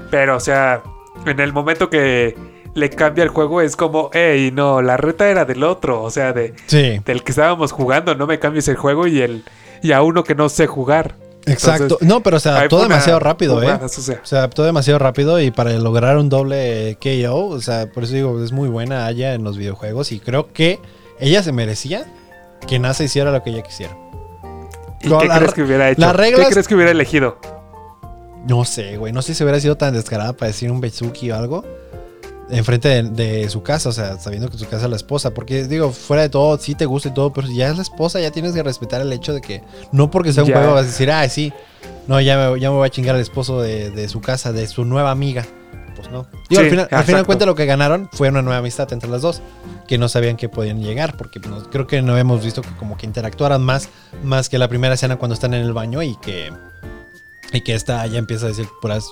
Pero, o sea, en el momento que le cambia el juego es como, hey, no, la reta era del otro, o sea, de, Sí, del que estábamos jugando, no me cambies el juego y el y a uno que no sé jugar. exacto. Entonces, no, pero se adaptó demasiado rápido, eh. jugada sucia. Se adaptó demasiado rápido y para lograr un doble KO, o sea, por eso digo, es muy buena Aya en los videojuegos y creo que ella se merecía que NASA hiciera lo que ella quisiera. ¿Y qué la- crees que hubiera hecho? reglas- ¿Qué crees que hubiera elegido? No sé, güey, no sé si hubiera sido tan descarada para decir un Bezuki o algo enfrente de, de su casa, o sea, sabiendo que su casa es la esposa, porque digo, fuera de todo, sí te gusta y todo, pero si ya es la esposa, ya tienes que respetar el hecho de que no porque sea un Ya. juego vas a decir, ah, sí, no, ya me, ya me voy a chingar al esposo de, de su casa, de su nueva amiga. Pues no. Digo, al final, al final de cuentas lo que ganaron fue una nueva amistad entre las dos, que no sabían que podían llegar, porque pues, no- creo que no hemos visto que como que interactuaran más, más que la primera escena cuando están en el baño y que, y que esta ya empieza a decir puras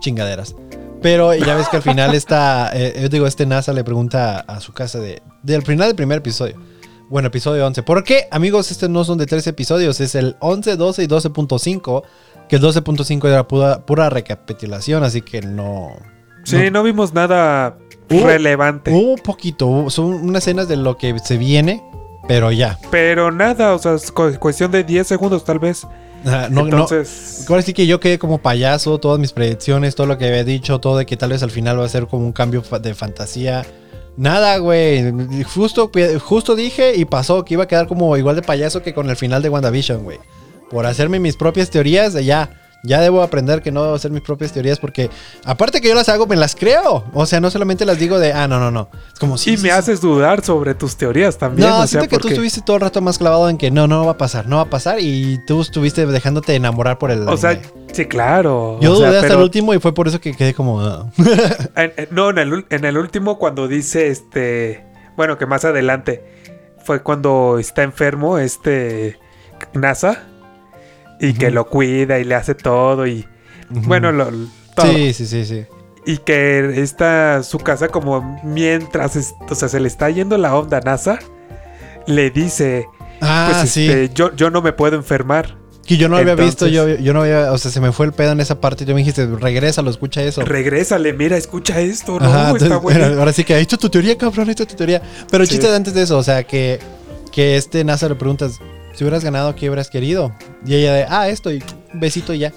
chingaderas. Pero ya ves que al final está, eh, yo digo, este NASA le pregunta a, su casa de, del final del primer episodio. Bueno, episodio 11. ¿Por qué, amigos? Estos no son de tres episodios, es el 11, 12 y 12.5. Que el 12.5 era pura, pura recapitulación, así que no... Sí, no, vimos nada Hubo- relevante. Hubo poquito, son unas escenas de lo que se viene, pero ya. Pero nada, o sea, es cu- cuestión de 10 segundos tal vez. No, no, Entonces, Ahora sí que yo quedé como payaso, todas mis predicciones, todo lo que había dicho, todo de que tal vez al final va a ser como un cambio de fantasía. Nada, güey. Justo, justo dije y pasó que iba a quedar como igual de payaso que con el final de WandaVision, güey. Por hacerme mis propias teorías, ya. Ya debo aprender que no debo hacer mis propias teorías porque, aparte que yo las hago, me las creo. O sea, no solamente las digo de, ah, no, no, no. Es como si. y me haces dudar sobre tus teorías también. No, o sea, siento que tú estuviste todo el rato más clavado en que no, no va a pasar, no va a pasar. Y tú estuviste dejándote enamorar por el. o sea, sí, claro. Yo o sea, dudé hasta pero el último y fue por eso que quedé como. ah. en- en- no, en el, en el último cuando dice este, bueno, que más adelante fue cuando está enfermo este NASA y que lo cuida y le hace todo y bueno, lo, todo. Sí, sí, sí, sí. Y que está su casa como mientras, es- o sea, se le está yendo la onda a NASA, le dice, Ah, pues sí. este, yo, yo no me puedo enfermar. que yo no había visto, yo, yo no había. O sea, se me fue el pedo en esa parte y tú me dijiste, regresa, lo escucha eso. Regrésale, mira, escucha esto, no, Ajá, está bueno. Ahora sí que ahí está tu teoría, cabrón, ahí está tu teoría. Pero el Sí. chiste de antes de eso, o sea, que, que este NASA le preguntas, si hubieras ganado, ¿qué hubieras querido? Y ella de, ah, esto, y un besito y ya.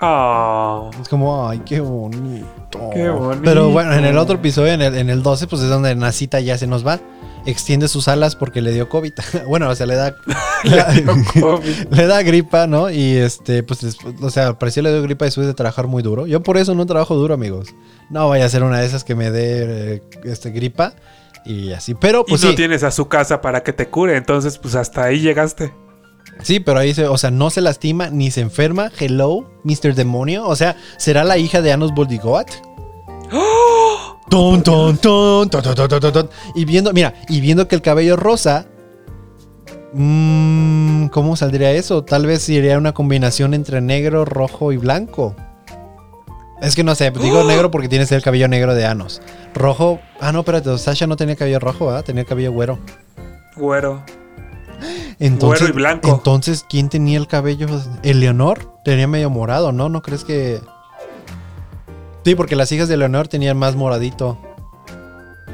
Ah, Es como, ay, qué bonito. Qué bonito. Pero bueno, en el otro episodio, en el, en el 12, pues es donde Nasita ya se nos va. extiende sus alas porque le dio COVID. bueno, o sea, le da Le COVID. le da gripa, ¿no? Y este, pues, o sea, parecía le dio gripa después de trabajar muy duro. Yo por eso no trabajo duro, amigos. No vaya a ser una de esas que me dé eh, este gripa y así. Pero pues. Y no tienes a su casa para que te cure, entonces pues hasta ahí llegaste. Sí, pero ahí se, o sea, no se lastima ni se enferma. Hello, Mr. Demonio. O sea, ¿será la hija de Anos Boldigoat? ¡Oh! Ton, ton, ton, y viendo, mira, y viendo que el cabello rosa. Mmm, ¿Cómo saldría eso? Tal vez sería una combinación entre negro, rojo y blanco. Es que no sé, digo negro porque tienes el cabello negro de Anos. Rojo. Ah, no, espérate, Sasha no tenía cabello rojo, ¿verdad? Tenía cabello güero. Güero. Entonces, Güero y blanco. Entonces, ¿quién tenía el cabello? ¿Eleonor? Tenía medio morado, ¿no? ¿No crees que.? Sí, porque las hijas de Eleonor tenían más moradito.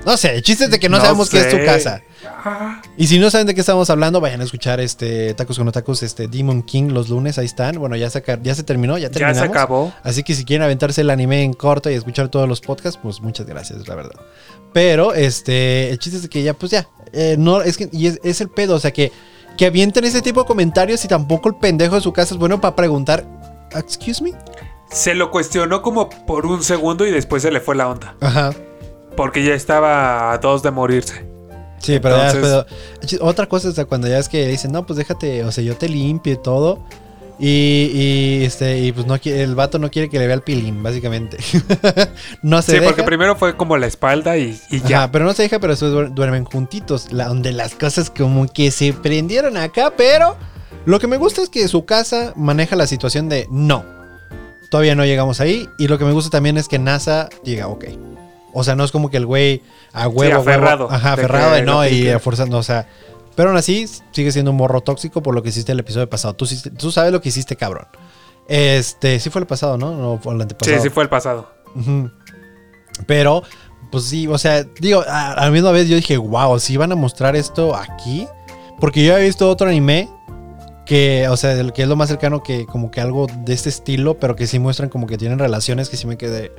No sé, el chiste es de que no, sabemos qué es tu casa. Y si no saben de qué estamos hablando, vayan a escuchar este Tacos con Tacos, este Demon King los lunes, ahí están. Bueno, ya se, ya se terminó, ya ya terminamos. se acabó. Así que si quieren aventarse el anime en corto y escuchar todos los podcasts, pues muchas gracias, la verdad. Pero, este, el chiste es que ya, pues ya, eh, no, es que, y es, es el pedo, o sea, que, que avienten ese tipo de comentarios y tampoco el pendejo de su casa es bueno para preguntar, excuse me. Se lo cuestionó como por un segundo y después se le fue la onda. Ajá. Porque ya estaba a dos de morirse. Sí, pero ya Entonces- después- Otra cosa es cuando ya es que dicen, no, pues déjate, o sea, yo te limpio y todo. Y, y, este, y pues no quiere, el vato no quiere que le vea el pilín, básicamente. no se Sí, deja. porque primero fue como la espalda y, y ya. Ajá, pero no se deja, pero después duer- duermen juntitos. La, donde las cosas como que se prendieron acá, pero lo que me gusta es que su casa maneja la situación de no. Todavía no llegamos ahí. Y lo que me gusta también es que NASA diga, ok. O sea, no es como que el güey a huevo, huevo, aferrado, ajá, aferrado de no y que- forzando, o sea. Pero aún así, sigue siendo un morro tóxico por lo que hiciste el episodio pasado. Tú, tú sabes lo que hiciste, cabrón. Este, sí fue el pasado, ¿no? No fue el antepasado. Sí, sí fue el pasado. Pero, pues sí, o sea, digo, a, a la misma vez yo dije, wow, si van a mostrar esto aquí. Porque yo he visto otro anime que, o sea, que es lo más cercano que como que algo de este estilo, pero que sí muestran como que tienen relaciones que sí me quedé.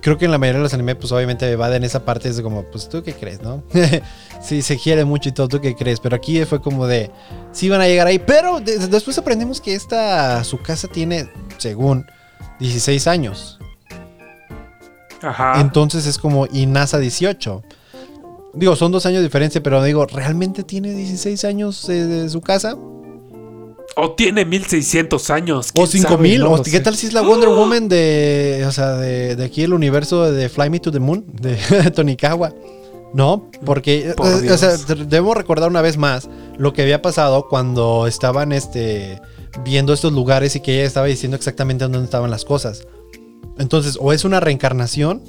Creo que en la mayoría de los animes, pues obviamente va en esa parte, es como, pues tú qué crees, ¿no? sí, se quiere mucho y todo, tú qué crees. Pero aquí fue como de, sí van a llegar ahí. Pero de- después aprendimos que esta, su casa tiene, según, 16 años. Ajá. Entonces es como y NASA 18. Digo, son dos años de diferencia, pero digo, ¿realmente tiene 16 años eh, de su casa? O tiene 1600 años. ¿O quién 5000? sabe, no ¿O lo qué sé. tal si es la Wonder Woman de, o sea, de, de aquí el universo de Fly Me to the Moon, de Tonikawa? No, porque, Por eh, o sea, debemos recordar una vez más lo que había pasado cuando estaban este, viendo estos lugares y que ella estaba diciendo exactamente dónde estaban las cosas. Entonces, o es una reencarnación,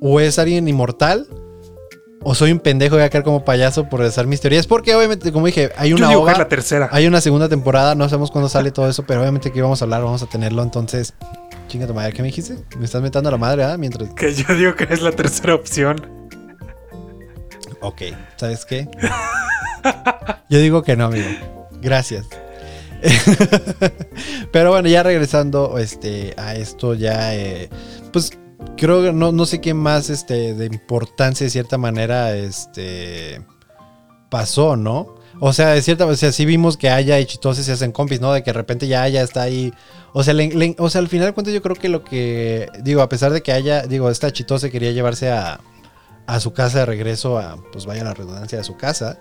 o es alguien inmortal, o soy un pendejo y voy a caer como payaso por hacer mis teorías. Porque obviamente, como dije, hay Yo una es la tercera. hay una segunda temporada, no sabemos cuándo sale todo eso, pero obviamente que íbamos a hablar, vamos a tenerlo. Entonces, chinga tu madre, ¿qué me dijiste? Me estás metiendo a la madre, ¿ah? Mientras. Que yo digo que es la tercera opción. Ok, ¿sabes qué? Yo digo que no, amigo. Gracias. Pero bueno, ya regresando este, a esto, ya, eh, pues creo que no, no sé qué más este, de importancia de cierta manera este, pasó, ¿no? O sea, de cierta, o sí vimos que Aya y Chitose se hacen compis, ¿no? De que de repente ya Aya está ahí. O sea, o sea, al final de cuentas yo creo que lo que, digo, a pesar de que Aya, digo, esta Chitose quería llevarse a, a su casa de regreso a, pues vaya la redundancia, a su casa.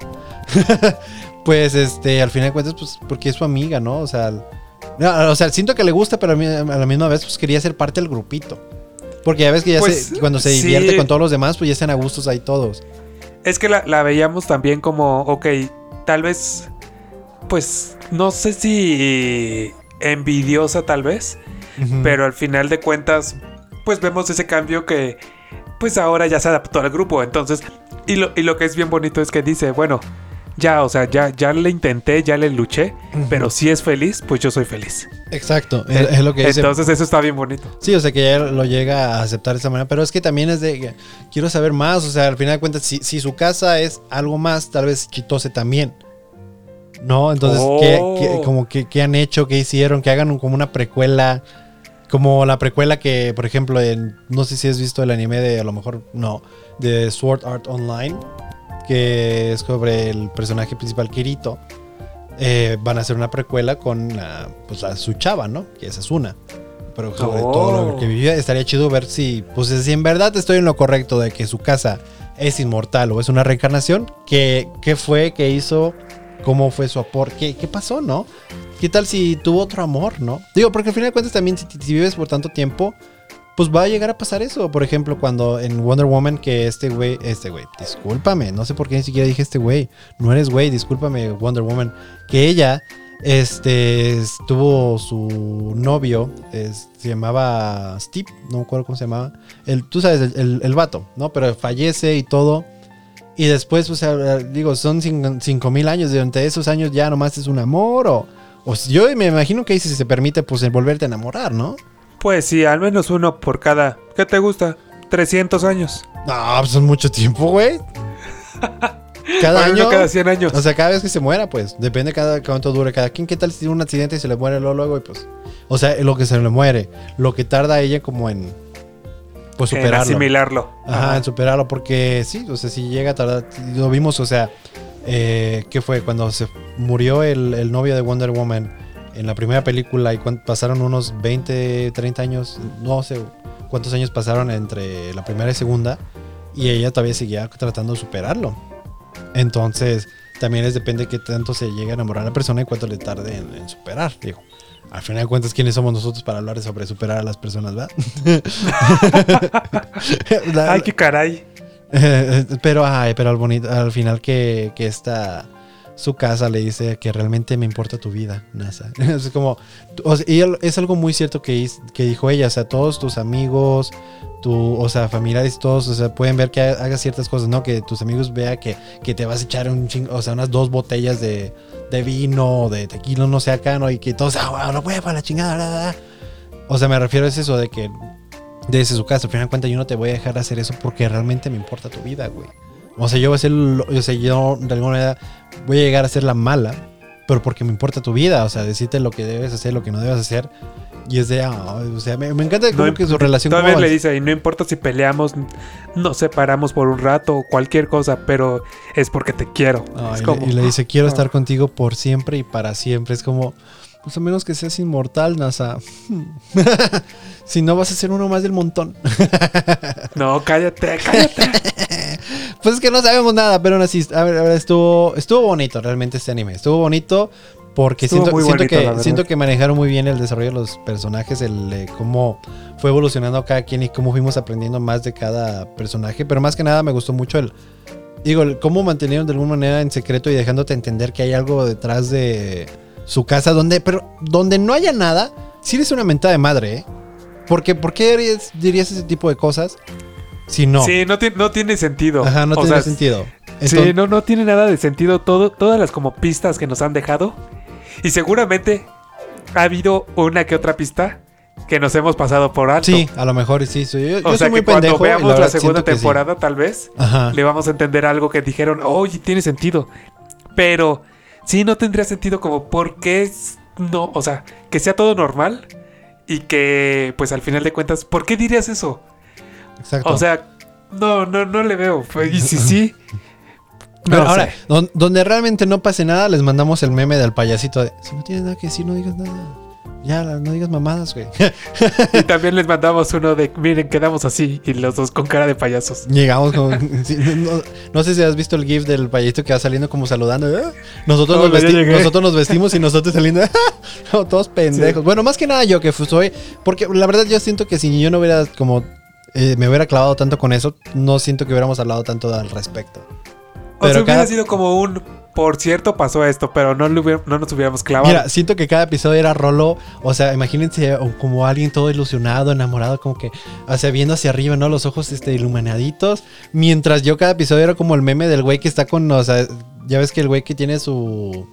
pues, este, al final de cuentas, pues, porque es su amiga, ¿no? O sea, o sea, siento que le gusta, pero a, a la misma vez, pues quería ser parte del grupito. Porque ya ves que ya Pues, se, cuando se sí. divierte con todos los demás, pues ya están a gustos ahí todos. Es que la, la veíamos también como, ok, tal vez, pues, no sé si envidiosa tal vez, pero al final de cuentas, pues vemos ese cambio que, pues ahora ya se adaptó al grupo. Entonces, y lo, y lo que es bien bonito es que dice, bueno, ya, o sea, ya, ya le intenté, ya le luché, pero si es feliz, pues yo soy feliz. Exacto, es, es lo que dice. Entonces eso está bien bonito. Sí, o sea que ya lo llega a aceptar de esa manera, pero es que también es de, quiero saber más, o sea, al final de cuentas, si, si su casa es algo más, tal vez Chitose también. ¿No? Entonces, ¿qué, Oh. qué- como que, qué han hecho? ¿Qué hicieron? Que hagan un- como una precuela, como la precuela que, por ejemplo, en, no sé si has visto el anime de, a lo mejor no, de Sword Art Online, que es sobre el personaje principal Kirito, eh, van a hacer una precuela con la, pues, la, su chava, ¿no? Que es Asuna. Pero sobre Oh. todo lo que vivía, estaría chido ver si, pues si en verdad estoy en lo correcto de que su casa es inmortal o es una reencarnación, ¿qué, qué fue, qué hizo, cómo fue su aporte, qué, qué pasó, ¿no? ¿Qué tal si tuvo otro amor, no? Digo, porque al final de cuentas también si, si vives por tanto tiempo, pues va a llegar a pasar eso. Por ejemplo, cuando en Wonder Woman que este güey, este güey, discúlpame, no sé por qué ni siquiera dije este güey, no eres güey, discúlpame Wonder Woman, que ella, este, tuvo su novio, es- se llamaba Steve, no me acuerdo cómo se llamaba, el, tú sabes, el, el, vato, ¿no? Pero fallece y todo. Y después, o sea, digo, son cin- cinco mil años, durante esos años ya nomás es un amor o... O yo me imagino que si se permite, pues volverte a enamorar, ¿no? Pues sí, al menos uno por cada. ¿Qué te gusta? 300 años. No, pues son mucho tiempo, güey. Cada año. cada 100 años. O sea, cada vez que se muera, pues. Depende cada cuánto dure cada quien. ¿Qué tal si tiene un accidente y se le muere luego, luego y pues. O sea, lo que se le muere. Lo que tarda ella como en. Pues en superarlo. asimilarlo. Ajá, en superarlo. Porque sí, o sea, si llega a tardar. Lo vimos, o sea. Eh, ¿Qué fue? Cuando se murió el, el novio de Wonder Woman en la primera película y pasaron unos 20, 30 años. No sé cuántos años pasaron entre la primera y segunda. Y ella todavía seguía tratando de superarlo. Entonces, también es depende de qué tanto se llega a enamorar a la persona y cuánto le tarde en, en superar. Digo, al final de cuentas, ¿quiénes somos nosotros para hablar sobre superar a las personas, verdad? Ay, qué caray. pero, ay, pero al, bonito, al final que, que esta su casa le dice que realmente me importa tu vida, NASA. es como, y es algo muy cierto que, que dijo ella, o sea, todos tus amigos, tu, o sea, familiares, todos, o sea, pueden ver que ha- hagas ciertas cosas, ¿no? Que tus amigos vean que, que te vas a echar un chingo, o sea, unas dos botellas de, de vino, de tequila, no sé acá, ¿no? Y que todos, ah, wow, no huevo, la chingada, bla". O sea, me refiero a eso de que desde su casa, al final de cuentas, yo no te voy a dejar hacer eso porque realmente me importa tu vida, güey. O sea, yo voy a ser, o sea, yo de alguna manera voy a llegar a ser la mala, pero porque me importa tu vida, o sea, decirte lo que debes hacer, lo que no debes hacer. Y es de, o sea, me, me encanta como No que su relación Todavía como- le dice, y no importa si peleamos, nos separamos por un rato o cualquier cosa, pero es porque te quiero. Ah, es y, como, le, y le dice, quiero ah. estar contigo por siempre y para siempre. Es como, pues a menos que seas inmortal, NASA. si no, vas a ser uno más del montón. No, cállate, cállate. Pues es que no sabemos nada, pero aún así, a ver, a ver, estuvo, estuvo bonito realmente este anime. Estuvo bonito porque Estuvo siento, bonito, que, siento que manejaron muy bien el desarrollo de los personajes, el eh, cómo fue evolucionando cada quien y cómo fuimos aprendiendo más de cada personaje. Pero más que nada me gustó mucho el, digo, el cómo mantenieron de alguna manera en secreto y dejándote entender que hay algo detrás de su casa donde, pero donde no haya nada, sí eres una mentada de madre, ¿eh? Porque, ¿por qué dirías, dirías ese tipo de cosas si no? Sí, no, ti- no tiene sentido. Ajá, no O tiene sea, sentido. Sí, no, no tiene nada de sentido todo, todas las como pistas que nos han dejado. Y seguramente ha habido una que otra pista que nos hemos pasado por alto. Sí, a lo mejor sí. Yo, yo O sea soy muy que cuando pendejo. veamos la, segunda sí. temporada, tal vez, Ajá. le vamos a entender algo que dijeron, oye, tiene sentido. Pero sí no tendría sentido como por qué no, o sea, que sea todo normal y que pues al final de cuentas, ¿por qué dirías eso? Exacto. O sea, no, no, no le veo. Y si sí, Pero no ahora, donde realmente no pase nada, les mandamos el meme del payasito de si no tienes nada que decir, no digas nada. Ya, no digas mamadas, güey. Y también les mandamos uno de, miren, quedamos así y los dos con cara de payasos. Llegamos con. sí, no, no sé si has visto el GIF del payasito que va saliendo como saludando. ¿eh? Nosotros, No, nos nosotros nos vestimos y nosotros saliendo. no, todos pendejos. Sí. Bueno, más que nada yo que soy. Porque la verdad yo siento que si yo no hubiera como. eh, me hubiera clavado tanto con eso, no siento que hubiéramos hablado tanto al respecto. o sea, Pero hubiera sido como un, por cierto, pasó esto, pero no, no nos hubiéramos clavado. Mira, siento que cada episodio era Rolo, o sea, imagínense como alguien todo ilusionado, enamorado, como que, o sea, viendo hacia arriba, ¿no? Los ojos este, iluminaditos. Mientras yo cada episodio era como el meme del güey que está con, o sea, ya ves que el güey que tiene su,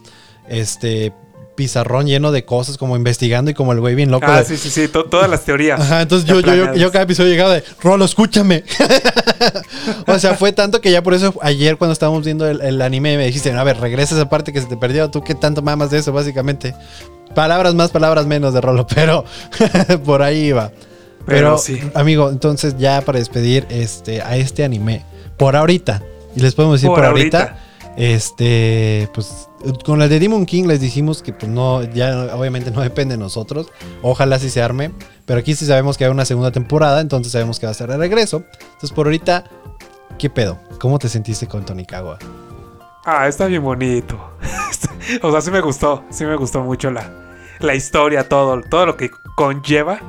este, pizarrón lleno de cosas, como investigando y como el güey bien loco. ah, de- sí, sí, sí, to- todas las teorías. Ajá, entonces yo, yo, yo, yo cada episodio llegaba de, Rolo, escúchame. o sea, fue tanto que ya por eso ayer cuando estábamos viendo el, el anime me dijiste, a ver, regresa esa parte que se te perdió. ¿Tú qué tanto mamas de eso, básicamente? Palabras más, palabras menos de Rolo, pero por ahí iba. Pero, Pero sí. amigo, entonces ya para despedir este, a este anime, por ahorita, Y les podemos decir Por por, ahorita, ahorita. este, pues con la de Demon King les dijimos que pues no, ya obviamente no depende de nosotros. Ojalá sí se arme. Pero aquí sí sabemos que hay una segunda temporada, entonces sabemos que va a ser de regreso. Entonces por ahorita, ¿qué pedo? ¿Cómo te sentiste con Tonikawa? Ah, está bien bonito. o sea, sí me gustó. Sí me gustó mucho la, la historia, todo, todo lo que conlleva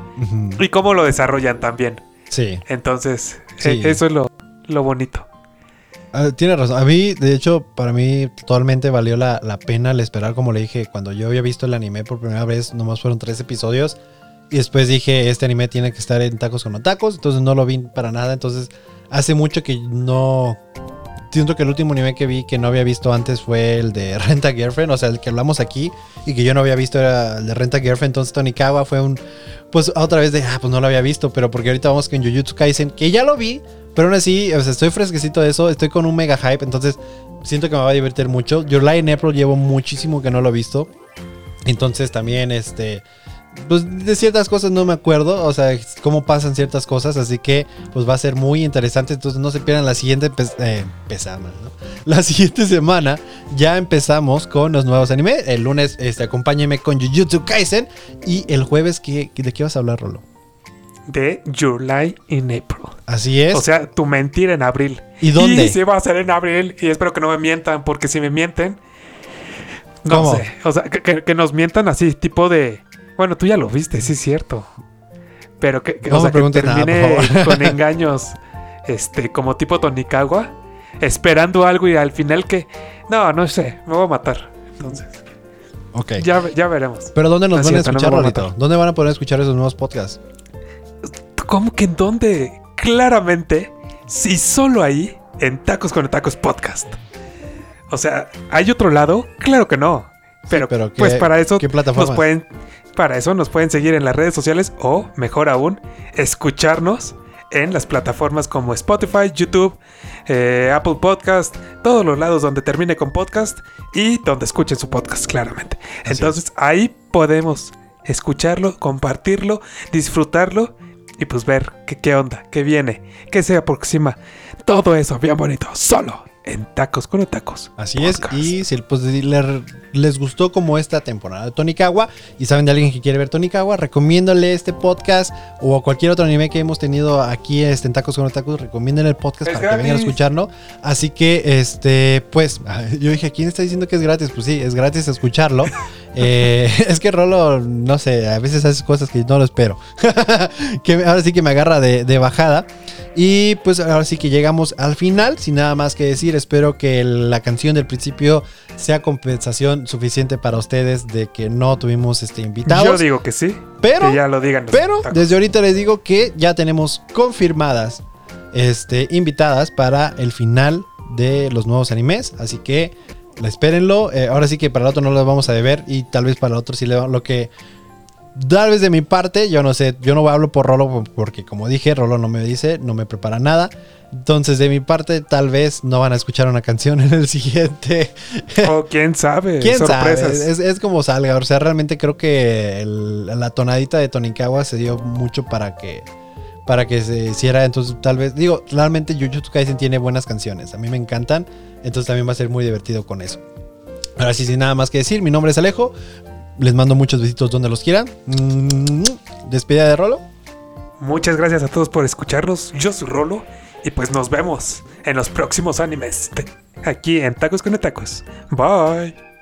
y cómo lo desarrollan también. Sí. Entonces, Sí. eh, eso es lo, lo bonito. Ah, tiene razón. A mí, de hecho, para mí totalmente valió la, la pena el esperar, como le dije, cuando yo había visto el anime por primera vez, nomás fueron tres episodios. Y después dije, este anime tiene que estar en tacos con tacos, entonces no lo vi para nada. Entonces, hace mucho que no... Siento que el último anime que vi que no había visto antes fue el de Renta Girlfriend, o sea, el que hablamos aquí y que yo no había visto era el de Renta Girlfriend. Entonces, Tonikawa fue un... Pues otra vez de, ah, pues no lo había visto, pero porque ahorita vamos con Jujutsu Kaisen, que ya lo vi, pero aún así, o sea, estoy fresquecito de eso, estoy con un mega hype, entonces siento que me va a divertir mucho. Your Lie in April llevo muchísimo que no lo he visto. Entonces también, este, pues de ciertas cosas no me acuerdo, o sea, cómo pasan ciertas cosas, así que pues va a ser muy interesante, entonces no se pierdan la siguiente eh, ¿no? La siguiente semana ya empezamos con los nuevos animes. El lunes, este, acompáñeme con Jujutsu Kaisen y el jueves, ¿qué, ¿de qué vas a hablar, Rolo? De July in April. Así es. O sea, tu mentira en abril. ¿Y dónde? Y sí va a ser en abril. Y espero que no me mientan, porque si me mienten. No ¿Cómo? sé. O sea, que, nos mientan así, tipo de. Bueno, tú ya lo viste, sí es cierto. Pero que, que- No o sea, me que preguntes nada, por termine con engaños. Este, como tipo Tonikawa. Esperando algo y al final que. No, no sé. Me voy a matar. Entonces, ok. ya, ya veremos. Pero ¿dónde nos No van a cierto, no escuchar, a matar. ¿Dónde van a poder escuchar esos nuevos podcasts? ¿Cómo que en dónde? Claramente, si solo ahí, en Tacos con Tacos Podcast. O sea, ¿hay otro lado? Claro que no. Pero, pero ¿qué- pues para eso nos pueden, para eso nos pueden seguir en las redes sociales o, mejor aún, escucharnos en las plataformas como Spotify, YouTube, eh, Apple Podcast, todos los lados donde termine con podcast y donde escuchen su podcast, claramente. Así Entonces ahí podemos escucharlo, compartirlo, disfrutarlo y pues ver qué, qué onda, qué viene, qué se aproxima. Todo eso bien bonito, solo en Tacos con Tacos. Así es, y si pues, si le- les gustó como esta temporada de Tonikawa y saben de alguien que quiere ver Tonikawa, recomiéndale este podcast o cualquier otro anime que hemos tenido aquí este, en Tacos con Tacos, recomienden el podcast Es para que vengan a escucharlo. Así que, este, pues, yo dije, ¿quién está diciendo que es gratis? Pues sí, es gratis escucharlo. Eh, es que Rolo, no sé, a veces hace cosas que no lo espero. que ahora sí que me agarra de, de bajada. Y pues ahora sí que llegamos al final, sin nada más que decir. Espero que la canción del principio sea compensación suficiente para ustedes de que no tuvimos este Yo invitados. digo que sí, pero, que ya lo digan. pero tacos. desde ahorita les digo que ya tenemos confirmadas este, invitadas para el final de los nuevos animes. Así que espérenlo. Eh, ahora sí que para el otro no lo vamos a deber. Y tal vez para el otro sí le lo que. Tal vez de mi parte, yo no sé, yo no hablo por Rolo porque como dije, Rolo no me dice, no me prepara nada. Entonces de mi parte, tal vez no van a escuchar una canción en el siguiente O quién sabe, ¿Quién sorpresas. sabe? Es, es como salga. O sea, realmente creo que el- la tonadita de Tonikawa se dio mucho para que para que se hiciera. Entonces, tal vez, digo, realmente Jujutsu Kaisen tiene buenas canciones. A mí me encantan. Entonces también va a ser muy divertido con eso. Ahora sí, sin nada más que decir, mi nombre es Alejo. Les mando muchos besitos donde los quieran. Mm, Despedida de Rolo. Muchas gracias a todos por escucharnos. Yo soy Rolo y pues nos vemos en los próximos animes aquí en Tacos con Tacos. Bye.